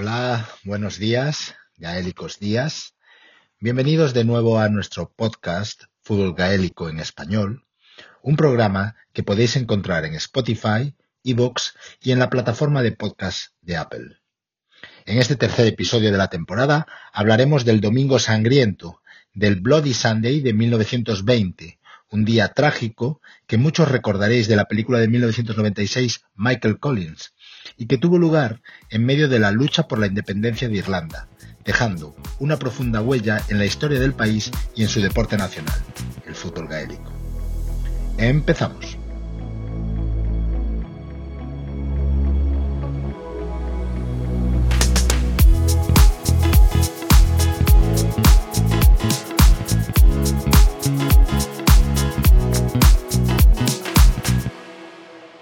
Hola, buenos días, gaélicos días. Bienvenidos de nuevo a nuestro podcast Fútbol Gaélico en Español, un programa que podéis encontrar en Spotify, Evox y en la plataforma de podcast de Apple. En este tercer episodio de la temporada hablaremos del Domingo Sangriento, del Bloody Sunday de 1920, un día trágico que muchos recordaréis de la película de 1996 Michael Collins, y que tuvo lugar en medio de la lucha por la independencia de Irlanda, dejando una profunda huella en la historia del país y en su deporte nacional, el fútbol gaélico. Empezamos.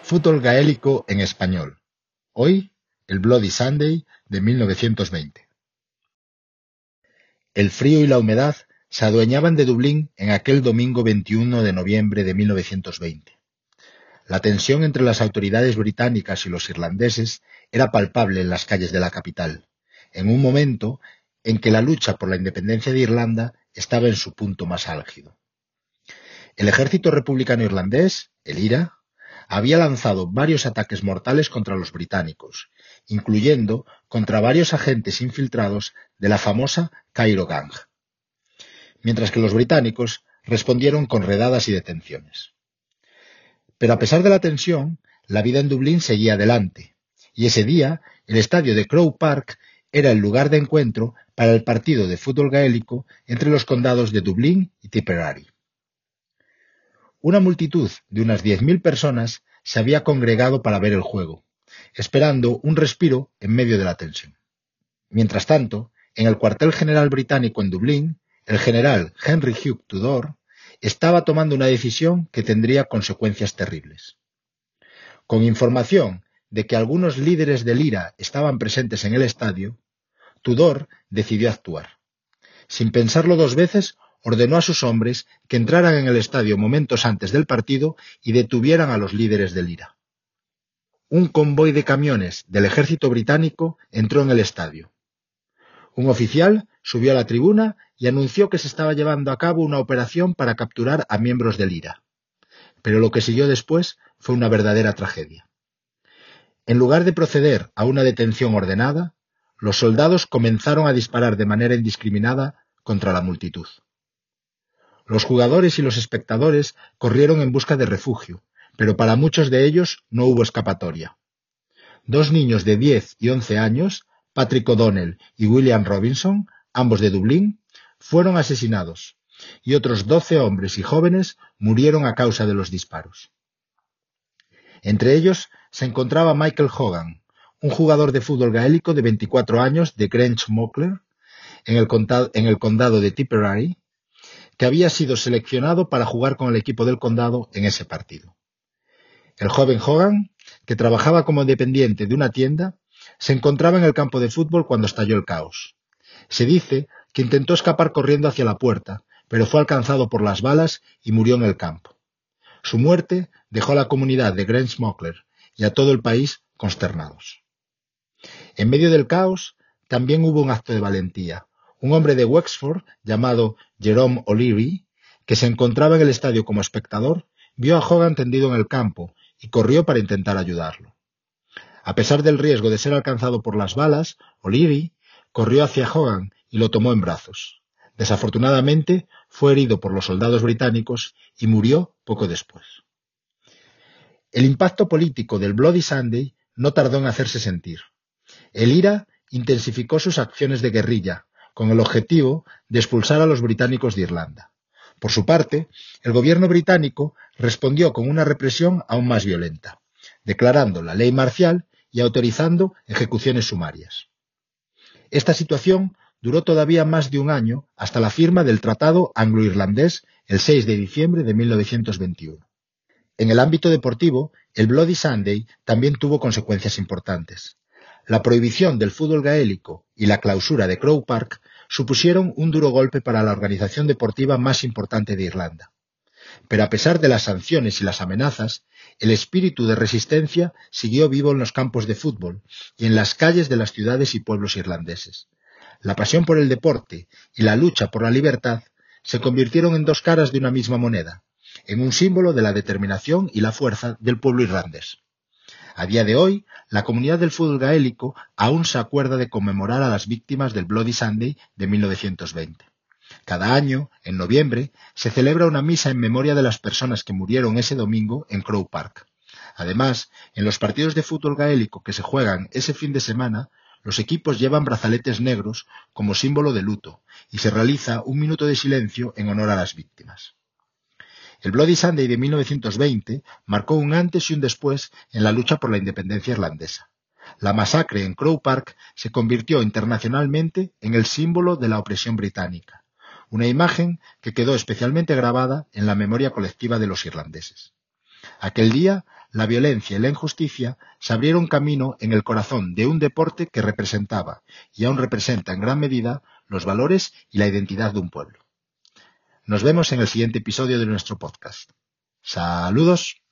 Fútbol gaélico en español. Hoy, el Bloody Sunday de 1920. El frío y la humedad se adueñaban de Dublín en aquel domingo 21 de noviembre de 1920. La tensión entre las autoridades británicas y los irlandeses era palpable en las calles de la capital, en un momento en que la lucha por la independencia de Irlanda estaba en su punto más álgido. El ejército republicano irlandés, el IRA, había lanzado varios ataques mortales contra los británicos, incluyendo contra varios agentes infiltrados de la famosa Cairo Gang, mientras que los británicos respondieron con redadas y detenciones. Pero a pesar de la tensión, la vida en Dublín seguía adelante, y ese día el estadio de Crow Park era el lugar de encuentro para el partido de fútbol gaélico entre los condados de Dublín y Tipperary. Una multitud de unas diez mil personas se había congregado para ver el juego, esperando un respiro en medio de la tensión. Mientras tanto, en el cuartel general británico en Dublín, el general Henry Hugh Tudor estaba tomando una decisión que tendría consecuencias terribles. Con información de que algunos líderes del IRA estaban presentes en el estadio, Tudor decidió actuar. Sin pensarlo dos veces, ordenó a sus hombres que entraran en el estadio momentos antes del partido y detuvieran a los líderes del IRA. Un convoy de camiones del ejército británico entró en el estadio. Un oficial subió a la tribuna y anunció que se estaba llevando a cabo una operación para capturar a miembros del IRA. Pero lo que siguió después fue una verdadera tragedia. En lugar de proceder a una detención ordenada, los soldados comenzaron a disparar de manera indiscriminada contra la multitud. Los jugadores y los espectadores corrieron en busca de refugio, pero para muchos de ellos no hubo escapatoria. Dos niños de 10 y 11 años, Patrick O'Donnell y William Robinson, ambos de Dublín, fueron asesinados, y otros doce hombres y jóvenes murieron a causa de los disparos. Entre ellos se encontraba Michael Hogan, un jugador de fútbol gaélico de 24 años de Grange el, en el condado de Tipperary, que había sido seleccionado para jugar con el equipo del condado en ese partido. El joven Hogan, que trabajaba como dependiente de una tienda, se encontraba en el campo de fútbol cuando estalló el caos. Se dice que intentó escapar corriendo hacia la puerta, pero fue alcanzado por las balas y murió en el campo. Su muerte dejó a la comunidad de Grange Smuggler y a todo el país consternados. En medio del caos también hubo un acto de valentía, un hombre de Wexford llamado Jerome O'Leary, que se encontraba en el estadio como espectador, vio a Hogan tendido en el campo y corrió para intentar ayudarlo. A pesar del riesgo de ser alcanzado por las balas, O'Leary corrió hacia Hogan y lo tomó en brazos. Desafortunadamente, fue herido por los soldados británicos y murió poco después. El impacto político del Bloody Sunday no tardó en hacerse sentir. El IRA intensificó sus acciones de guerrilla, con el objetivo de expulsar a los británicos de Irlanda. Por su parte, el gobierno británico respondió con una represión aún más violenta, declarando la ley marcial y autorizando ejecuciones sumarias. Esta situación duró todavía más de un año hasta la firma del Tratado Anglo-Irlandés el 6 de diciembre de 1921. En el ámbito deportivo, el Bloody Sunday también tuvo consecuencias importantes. La prohibición del fútbol gaélico y la clausura de Crow Park supusieron un duro golpe para la organización deportiva más importante de Irlanda. Pero a pesar de las sanciones y las amenazas, el espíritu de resistencia siguió vivo en los campos de fútbol y en las calles de las ciudades y pueblos irlandeses. La pasión por el deporte y la lucha por la libertad se convirtieron en dos caras de una misma moneda, en un símbolo de la determinación y la fuerza del pueblo irlandés. A día de hoy, la comunidad del fútbol gaélico aún se acuerda de conmemorar a las víctimas del Bloody Sunday de 1920. Cada año, en noviembre, se celebra una misa en memoria de las personas que murieron ese domingo en Crow Park. Además, en los partidos de fútbol gaélico que se juegan ese fin de semana, los equipos llevan brazaletes negros como símbolo de luto y se realiza un minuto de silencio en honor a las víctimas. El Bloody Sunday de 1920 marcó un antes y un después en la lucha por la independencia irlandesa. La masacre en Crow Park se convirtió internacionalmente en el símbolo de la opresión británica, una imagen que quedó especialmente grabada en la memoria colectiva de los irlandeses. Aquel día, la violencia y la injusticia se abrieron camino en el corazón de un deporte que representaba, y aún representa en gran medida, los valores y la identidad de un pueblo. Nos vemos en el siguiente episodio de nuestro podcast. Saludos.